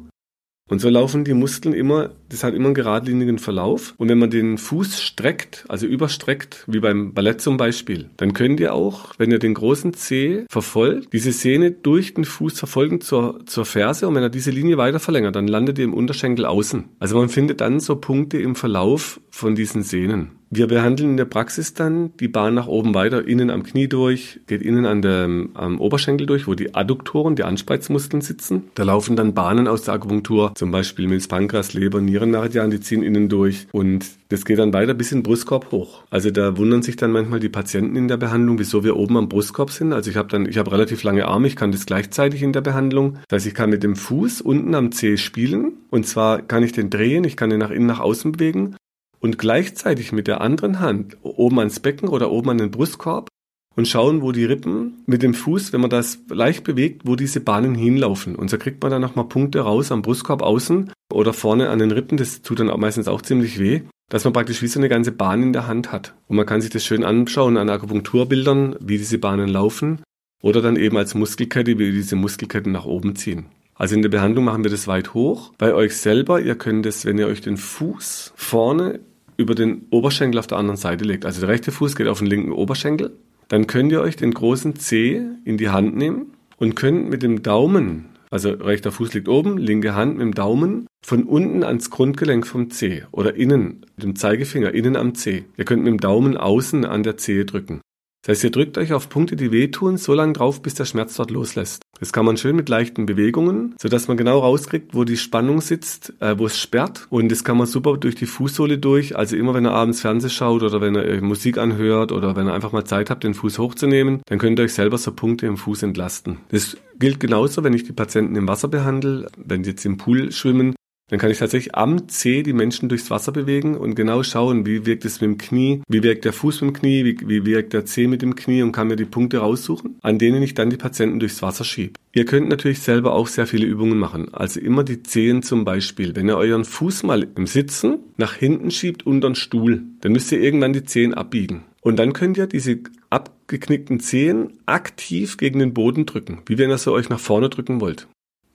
Und so laufen die Muskeln immer, das hat immer einen geradlinigen Verlauf. Und wenn man den Fuß streckt, also überstreckt, wie beim Ballett zum Beispiel, dann könnt ihr auch, wenn ihr den großen Zeh verfolgt, diese Sehne durch den Fuß verfolgen zur, zur Ferse. Und wenn er diese Linie weiter verlängert, dann landet ihr im Unterschenkel außen. Also man findet dann so Punkte im Verlauf von diesen Sehnen. Wir behandeln in der Praxis dann die Bahn nach oben weiter, innen am Knie durch, geht innen an der, am Oberschenkel durch, wo die Adduktoren, die Anspreizmuskeln sitzen. Da laufen dann Bahnen aus der Akupunktur, zum Beispiel Milz, Pankras, Leber, Nierenmeridian, die ziehen innen durch und das geht dann weiter bis in den Brustkorb hoch. Also da wundern sich dann manchmal die Patienten in der Behandlung, wieso wir oben am Brustkorb sind. Also ich habe dann, ich habe relativ lange Arme, ich kann das gleichzeitig in der Behandlung. Das heißt, ich kann mit dem Fuß unten am Zeh spielen und zwar kann ich den drehen, ich kann den nach innen, nach außen bewegen und gleichzeitig mit der anderen Hand oben ans Becken oder oben an den Brustkorb und schauen, wo die Rippen mit dem Fuß, wenn man das leicht bewegt, wo diese Bahnen hinlaufen. Und so kriegt man dann nochmal Punkte raus am Brustkorb außen oder vorne an den Rippen. Das tut dann auch meistens auch ziemlich weh, dass man praktisch wie so eine ganze Bahn in der Hand hat. Und man kann sich das schön anschauen an Akupunkturbildern, wie diese Bahnen laufen. Oder dann eben als Muskelkette, wie diese Muskelketten nach oben ziehen. Also in der Behandlung machen wir das weit hoch. Bei euch selber, ihr könnt es, wenn ihr euch den Fuß vorne über den Oberschenkel auf der anderen Seite legt. Also der rechte Fuß geht auf den linken Oberschenkel. Dann könnt ihr euch den großen Zeh in die Hand nehmen und könnt mit dem Daumen, also rechter Fuß liegt oben, linke Hand mit dem Daumen von unten ans Grundgelenk vom Zeh oder innen, mit dem Zeigefinger innen am Zeh. Ihr könnt mit dem Daumen außen an der Zehe drücken. Das heißt, ihr drückt euch auf Punkte, die wehtun, so lange drauf, bis der Schmerz dort loslässt. Das kann man schön mit leichten Bewegungen, sodass man genau rauskriegt, wo die Spannung sitzt, äh, wo es sperrt. Und das kann man super durch die Fußsohle durch. Also immer, wenn ihr abends Fernseh schaut oder wenn ihr Musik anhört oder wenn ihr einfach mal Zeit habt, den Fuß hochzunehmen, dann könnt ihr euch selber so Punkte im Fuß entlasten. Das gilt genauso, wenn ich die Patienten im Wasser behandle, wenn sie jetzt im Pool schwimmen, dann kann ich tatsächlich am C die Menschen durchs Wasser bewegen und genau schauen, wie wirkt es mit dem Knie, wie wirkt der Fuß mit dem Knie, wie, wie wirkt der C mit dem Knie und kann mir die Punkte raussuchen, an denen ich dann die Patienten durchs Wasser schiebe. Ihr könnt natürlich selber auch sehr viele Übungen machen. Also immer die Zehen zum Beispiel. Wenn ihr euren Fuß mal im Sitzen nach hinten schiebt unter den Stuhl, dann müsst ihr irgendwann die Zehen abbiegen. Und dann könnt ihr diese abgeknickten Zehen aktiv gegen den Boden drücken, wie wenn ihr sie euch nach vorne drücken wollt.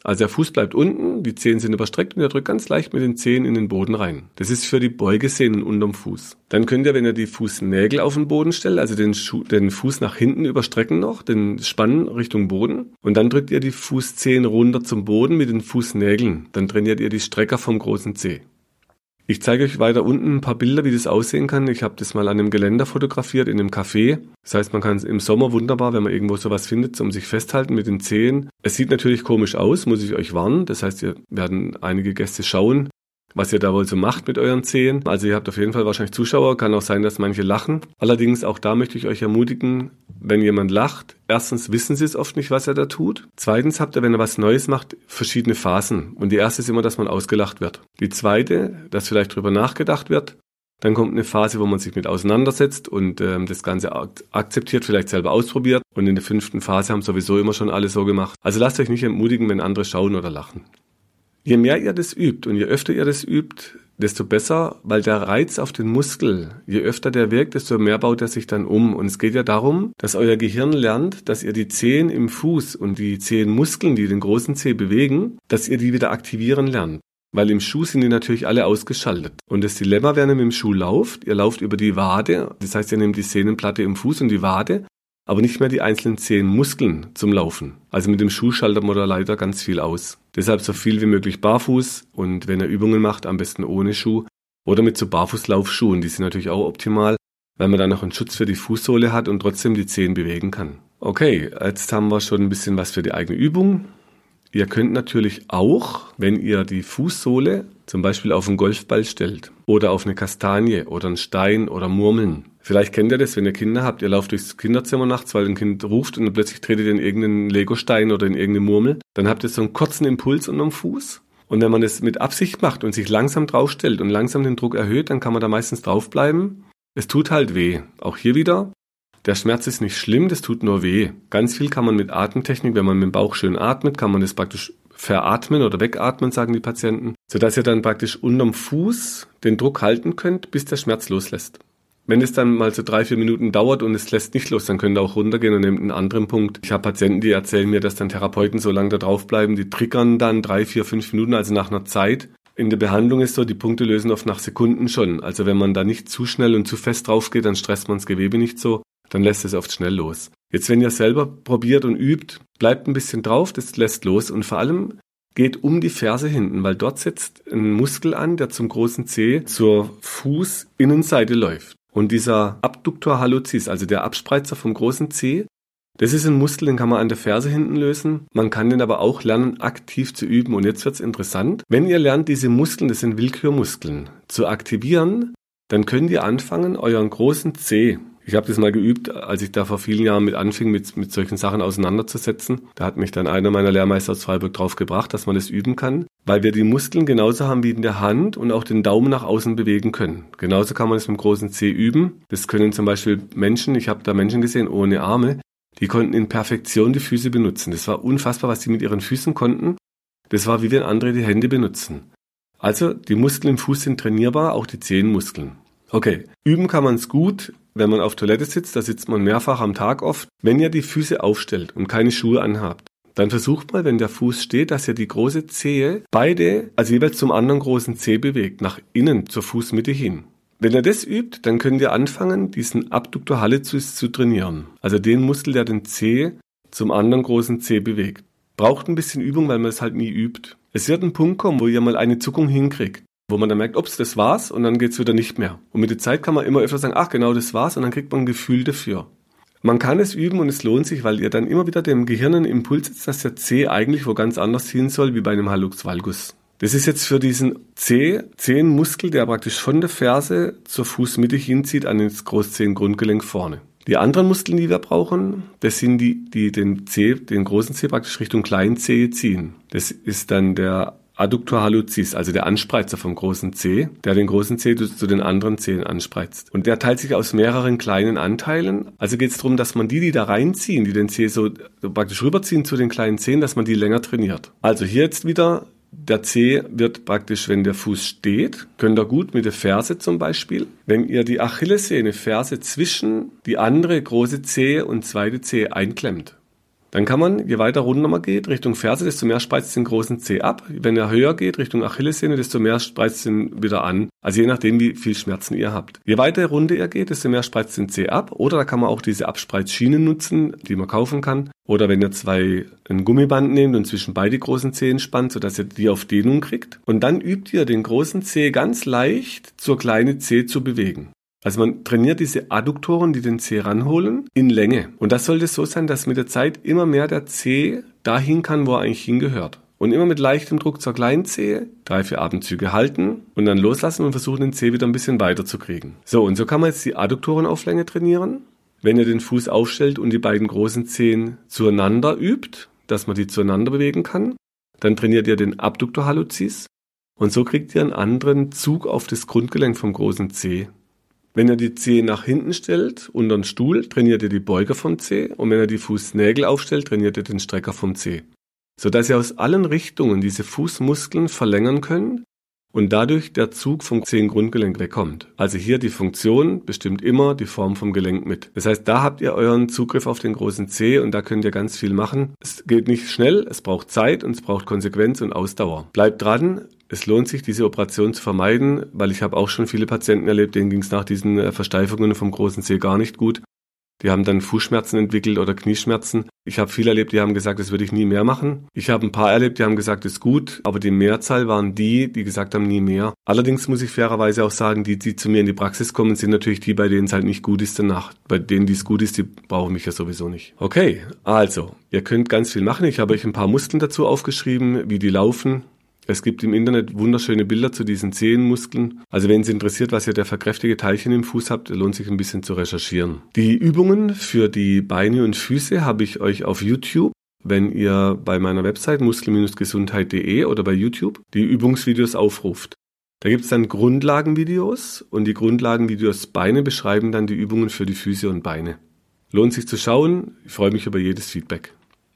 Also der Fuß bleibt unten, die Zehen sind überstreckt und er drückt ganz leicht mit den Zehen in den Boden rein. Das ist für die Beugesehnen unterm Fuß. Dann könnt ihr, wenn ihr die Fußnägel auf den Boden stellt, also den, Schuh, den Fuß nach hinten überstrecken noch, den Spannen Richtung Boden und dann drückt ihr die Fußzehen runter zum Boden mit den Fußnägeln. Dann trainiert ihr die Strecker vom großen Zeh. Ich zeige euch weiter unten ein paar Bilder, wie das aussehen kann. Ich habe das mal an einem Geländer fotografiert in einem Café. Das heißt, man kann es im Sommer wunderbar, wenn man irgendwo sowas findet, um sich festhalten mit den Zehen. Es sieht natürlich komisch aus, muss ich euch warnen. Das heißt, ihr werden einige Gäste schauen, was ihr da wohl so macht mit euren Zehen. Also ihr habt auf jeden Fall wahrscheinlich Zuschauer, kann auch sein, dass manche lachen. Allerdings auch da möchte ich euch ermutigen, wenn jemand lacht, erstens wissen sie es oft nicht, was er da tut. Zweitens habt ihr, wenn er was Neues macht, verschiedene Phasen. Und die erste ist immer, dass man ausgelacht wird. Die zweite, dass vielleicht drüber nachgedacht wird. Dann kommt eine Phase, wo man sich mit auseinandersetzt und ähm, das Ganze akzeptiert, vielleicht selber ausprobiert. Und in der fünften Phase haben sowieso immer schon alle so gemacht. Also lasst euch nicht entmutigen, wenn andere schauen oder lachen. Je mehr ihr das übt und je öfter ihr das übt, desto besser, weil der Reiz auf den Muskel, je öfter der wirkt, desto mehr baut er sich dann um. Und es geht ja darum, dass euer Gehirn lernt, dass ihr die Zehen im Fuß und die Zehenmuskeln, die den großen Zeh bewegen, dass ihr die wieder aktivieren lernt. Weil im Schuh sind die natürlich alle ausgeschaltet. Und das Dilemma, wenn ihr mit dem Schuh lauft, ihr lauft über die Wade, das heißt, ihr nehmt die Sehnenplatte im Fuß und die Wade aber nicht mehr die einzelnen zehn Muskeln zum Laufen. Also mit dem Schuh schaltet man leider ganz viel aus. Deshalb so viel wie möglich barfuß und wenn er Übungen macht, am besten ohne Schuh oder mit so Barfußlaufschuhen. Die sind natürlich auch optimal, weil man dann noch einen Schutz für die Fußsohle hat und trotzdem die Zehen bewegen kann. Okay, jetzt haben wir schon ein bisschen was für die eigene Übung. Ihr könnt natürlich auch, wenn ihr die Fußsohle zum Beispiel auf einen Golfball stellt oder auf eine Kastanie oder einen Stein oder Murmeln, Vielleicht kennt ihr das, wenn ihr Kinder habt, ihr lauft durchs Kinderzimmer nachts, weil ein Kind ruft und dann plötzlich tretet ihr in irgendeinen Legostein oder in irgendeine Murmel. Dann habt ihr so einen kurzen Impuls unterm Fuß. Und wenn man das mit Absicht macht und sich langsam draufstellt und langsam den Druck erhöht, dann kann man da meistens draufbleiben. Es tut halt weh. Auch hier wieder. Der Schmerz ist nicht schlimm, das tut nur weh. Ganz viel kann man mit Atemtechnik, wenn man mit dem Bauch schön atmet, kann man das praktisch veratmen oder wegatmen, sagen die Patienten, sodass ihr dann praktisch unterm Fuß den Druck halten könnt, bis der Schmerz loslässt. Wenn es dann mal so drei, vier Minuten dauert und es lässt nicht los, dann könnt ihr auch runtergehen und nehmt einen anderen Punkt. Ich habe Patienten, die erzählen mir, dass dann Therapeuten so lange da drauf bleiben, die triggern dann drei, vier, fünf Minuten, also nach einer Zeit. In der Behandlung ist so, die Punkte lösen oft nach Sekunden schon. Also wenn man da nicht zu schnell und zu fest drauf geht, dann stresst man das Gewebe nicht so, dann lässt es oft schnell los. Jetzt, wenn ihr selber probiert und übt, bleibt ein bisschen drauf, das lässt los und vor allem geht um die Ferse hinten, weil dort setzt ein Muskel an, der zum großen C zur Fußinnenseite läuft. Und dieser Abduktor hallucis, also der Abspreizer vom großen C, das ist ein Muskel, den kann man an der Ferse hinten lösen. Man kann den aber auch lernen, aktiv zu üben. Und jetzt wird's interessant. Wenn ihr lernt, diese Muskeln, das sind Willkürmuskeln, zu aktivieren, dann könnt ihr anfangen, euren großen C, ich habe das mal geübt, als ich da vor vielen Jahren mit anfing, mit, mit solchen Sachen auseinanderzusetzen. Da hat mich dann einer meiner Lehrmeister aus Freiburg drauf gebracht, dass man das üben kann, weil wir die Muskeln genauso haben wie in der Hand und auch den Daumen nach außen bewegen können. Genauso kann man es mit dem großen C üben. Das können zum Beispiel Menschen, ich habe da Menschen gesehen ohne Arme, die konnten in Perfektion die Füße benutzen. Das war unfassbar, was die mit ihren Füßen konnten. Das war wie wenn andere die Hände benutzen. Also die Muskeln im Fuß sind trainierbar, auch die Zehenmuskeln. Okay, üben kann man es gut, wenn man auf Toilette sitzt, da sitzt man mehrfach am Tag oft. Wenn ihr die Füße aufstellt und keine Schuhe anhabt, dann versucht mal, wenn der Fuß steht, dass ihr die große Zehe beide, also jeweils zum anderen großen Zeh bewegt, nach innen zur Fußmitte hin. Wenn ihr das übt, dann könnt ihr anfangen, diesen Abduktor hallucis zu trainieren. Also den Muskel, der den Zeh zum anderen großen Zeh bewegt. Braucht ein bisschen Übung, weil man es halt nie übt. Es wird ein Punkt kommen, wo ihr mal eine Zuckung hinkriegt wo man dann merkt, ups, das war's und dann geht's wieder nicht mehr. Und mit der Zeit kann man immer öfter sagen, ach genau, das war's und dann kriegt man ein Gefühl dafür. Man kann es üben und es lohnt sich, weil ihr dann immer wieder dem Gehirn einen Impuls setzt, dass der C eigentlich wo ganz anders hin soll, wie bei einem Hallux valgus. Das ist jetzt für diesen C, Zehenmuskel, der praktisch von der Ferse zur Fußmitte hinzieht an das Großzehengrundgelenk vorne. Die anderen Muskeln, die wir brauchen, das sind die, die den C, den großen C praktisch Richtung kleinen C ziehen. Das ist dann der Adductor hallucis, also der Anspreizer vom großen C, der den großen C zu den anderen Zehen anspreizt. Und der teilt sich aus mehreren kleinen Anteilen. Also geht es darum, dass man die, die da reinziehen, die den C so, praktisch rüberziehen zu den kleinen Zehen, dass man die länger trainiert. Also hier jetzt wieder der C wird praktisch, wenn der Fuß steht, könnt ihr gut mit der Ferse zum Beispiel. Wenn ihr die Achillessehne Ferse zwischen die andere große Zehe und zweite Zehe einklemmt, Dann kann man, je weiter runter man geht, Richtung Ferse, desto mehr spreizt den großen C ab. Wenn er höher geht, Richtung Achillessehne, desto mehr spreizt ihn wieder an. Also je nachdem, wie viel Schmerzen ihr habt. Je weiter runter ihr geht, desto mehr spreizt den C ab. Oder da kann man auch diese Abspreizschienen nutzen, die man kaufen kann. Oder wenn ihr zwei ein Gummiband nehmt und zwischen beide großen Zehen spannt, sodass ihr die auf Dehnung kriegt. Und dann übt ihr den großen Zeh ganz leicht zur kleinen Zeh zu bewegen. Also man trainiert diese Adduktoren, die den Zeh ranholen, in Länge. Und das sollte so sein, dass mit der Zeit immer mehr der Zeh dahin kann, wo er eigentlich hingehört. Und immer mit leichtem Druck zur kleinen Zehe, drei, vier Atemzüge halten und dann loslassen und versuchen, den Zeh wieder ein bisschen weiter zu kriegen. So, und so kann man jetzt die Adduktoren auf Länge trainieren. Wenn ihr den Fuß aufstellt und die beiden großen Zehen zueinander übt, dass man die zueinander bewegen kann, dann trainiert ihr den Abduktor Hallucis und so kriegt ihr einen anderen Zug auf das Grundgelenk vom großen Zeh. Wenn ihr die Zehe nach hinten stellt, unter den Stuhl, trainiert ihr die Beuger vom Zeh und wenn ihr die Fußnägel aufstellt, trainiert ihr den Strecker vom Zeh. Sodass ihr aus allen Richtungen diese Fußmuskeln verlängern könnt und dadurch der Zug vom Zehengrundgelenk wegkommt. Also hier die Funktion bestimmt immer die Form vom Gelenk mit. Das heißt, da habt ihr euren Zugriff auf den großen Zeh und da könnt ihr ganz viel machen. Es geht nicht schnell, es braucht Zeit und es braucht Konsequenz und Ausdauer. Bleibt dran, es lohnt sich, diese Operation zu vermeiden, weil ich habe auch schon viele Patienten erlebt, denen ging es nach diesen äh, Versteifungen vom großen Zeh gar nicht gut. Die haben dann Fußschmerzen entwickelt oder Knieschmerzen. Ich habe viele erlebt, die haben gesagt, das würde ich nie mehr machen. Ich habe ein paar erlebt, die haben gesagt, das ist gut, aber die Mehrzahl waren die, die gesagt haben, nie mehr. Allerdings muss ich fairerweise auch sagen, die, die zu mir in die Praxis kommen, sind natürlich die, bei denen es halt nicht gut ist danach. Bei denen, die es gut ist, die brauchen mich ja sowieso nicht. Okay, also, ihr könnt ganz viel machen. Ich habe euch ein paar Muskeln dazu aufgeschrieben, wie die laufen. Es gibt im Internet wunderschöne Bilder zu diesen Zehenmuskeln. Also wenn es interessiert, was ihr der für kräftige Teilchen im Fuß habt, lohnt sich ein bisschen zu recherchieren. Die Übungen für die Beine und Füße habe ich euch auf YouTube wenn ihr bei meiner Website muskel-gesundheit.de oder bei YouTube die Übungsvideos aufruft. Da gibt es dann Grundlagenvideos und die Grundlagenvideos Beine beschreiben dann die Übungen für die Füße und Beine. Lohnt sich zu schauen. Ich freue mich über jedes Feedback.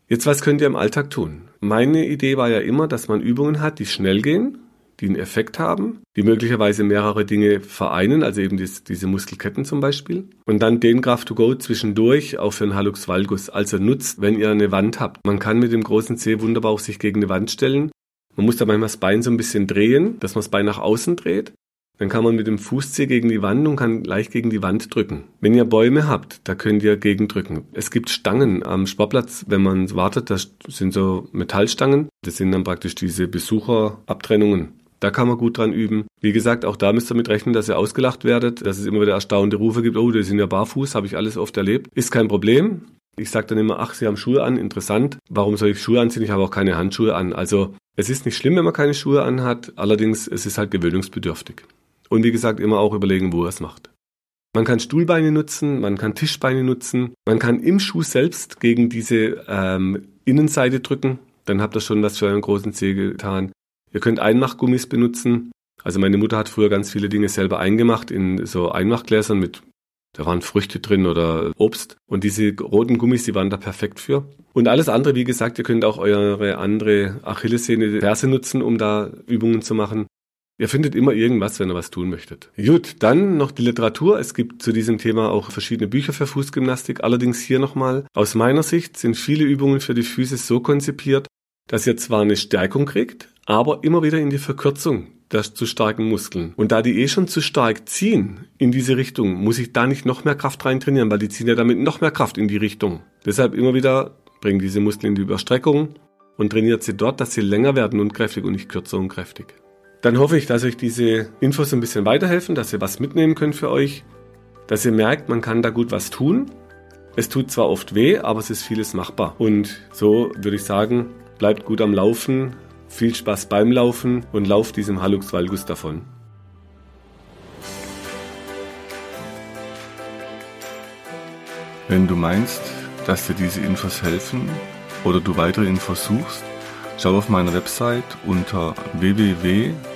Jetzt, was könnt ihr im Alltag tun? Meine Idee war ja immer, dass man Übungen hat, die schnell gehen, die einen Effekt haben, die möglicherweise mehrere Dinge vereinen, also eben dies, diese Muskelketten zum Beispiel. Und dann den Kraft to go zwischendurch auch für einen Hallux valgus. Also nutzt, wenn ihr eine Wand habt. Man kann mit dem großen C wunderbar auch sich gegen eine Wand stellen. Man muss da manchmal das Bein so ein bisschen drehen, dass man das Bein nach außen dreht. Dann kann man mit dem Fußzeh gegen die Wand und kann leicht gegen die Wand drücken. Wenn ihr Bäume habt, da könnt ihr gegendrücken. Es gibt Stangen am Sportplatz, wenn man wartet, das sind so Metallstangen. Das sind dann praktisch diese Besucherabtrennungen. Da kann man gut dran üben. Wie gesagt, auch da müsst ihr mit rechnen, dass ihr ausgelacht werdet, dass es immer wieder erstaunte Rufe gibt, oh, die sind ja barfuß, habe ich alles oft erlebt. Ist kein Problem. Ich sage dann immer, ach, Sie haben Schuhe an, interessant. Warum soll ich Schuhe anziehen? Ich habe auch keine Handschuhe an. Also es ist nicht schlimm, wenn man keine Schuhe anhat, allerdings es ist halt gewöhnungsbedürftig. Und wie gesagt, immer auch überlegen, wo er es macht. Man kann Stuhlbeine nutzen, man kann Tischbeine nutzen, man kann im Schuh selbst gegen diese ähm, Innenseite drücken, dann habt ihr schon was für einen großen Zeh getan. Ihr könnt Einmachgummis benutzen. Also meine Mutter hat früher ganz viele Dinge selber eingemacht in so Einmachgläsern mit, da waren Früchte drin oder Obst. Und diese roten Gummis, die waren da perfekt für. Und alles andere, wie gesagt, ihr könnt auch eure andere Achillessehne, Ferse nutzen, um da Übungen zu machen. Ihr findet immer irgendwas, wenn ihr was tun möchtet. Gut, dann noch die Literatur. Es gibt zu diesem Thema auch verschiedene Bücher für Fußgymnastik. Allerdings hier nochmal. Aus meiner Sicht sind viele Übungen für die Füße so konzipiert, dass ihr zwar eine Stärkung kriegt, aber immer wieder in die Verkürzung der zu starken Muskeln. Und da die eh schon zu stark ziehen in diese Richtung, muss ich da nicht noch mehr Kraft rein trainieren, weil die ziehen ja damit noch mehr Kraft in die Richtung. Deshalb immer wieder bringen diese Muskeln in die Überstreckung und trainiert sie dort, dass sie länger werden und kräftig und nicht kürzer und kräftig. Dann hoffe ich, dass euch diese Infos ein bisschen weiterhelfen, dass ihr was mitnehmen könnt für euch, dass ihr merkt, man kann da gut was tun. Es tut zwar oft weh, aber es ist vieles machbar. Und so würde ich sagen, bleibt gut am Laufen, viel Spaß beim Laufen und lauft diesem Hallux valgus davon. Wenn du meinst, dass dir diese Infos helfen oder du weitere Infos suchst, Schau auf meiner Website unter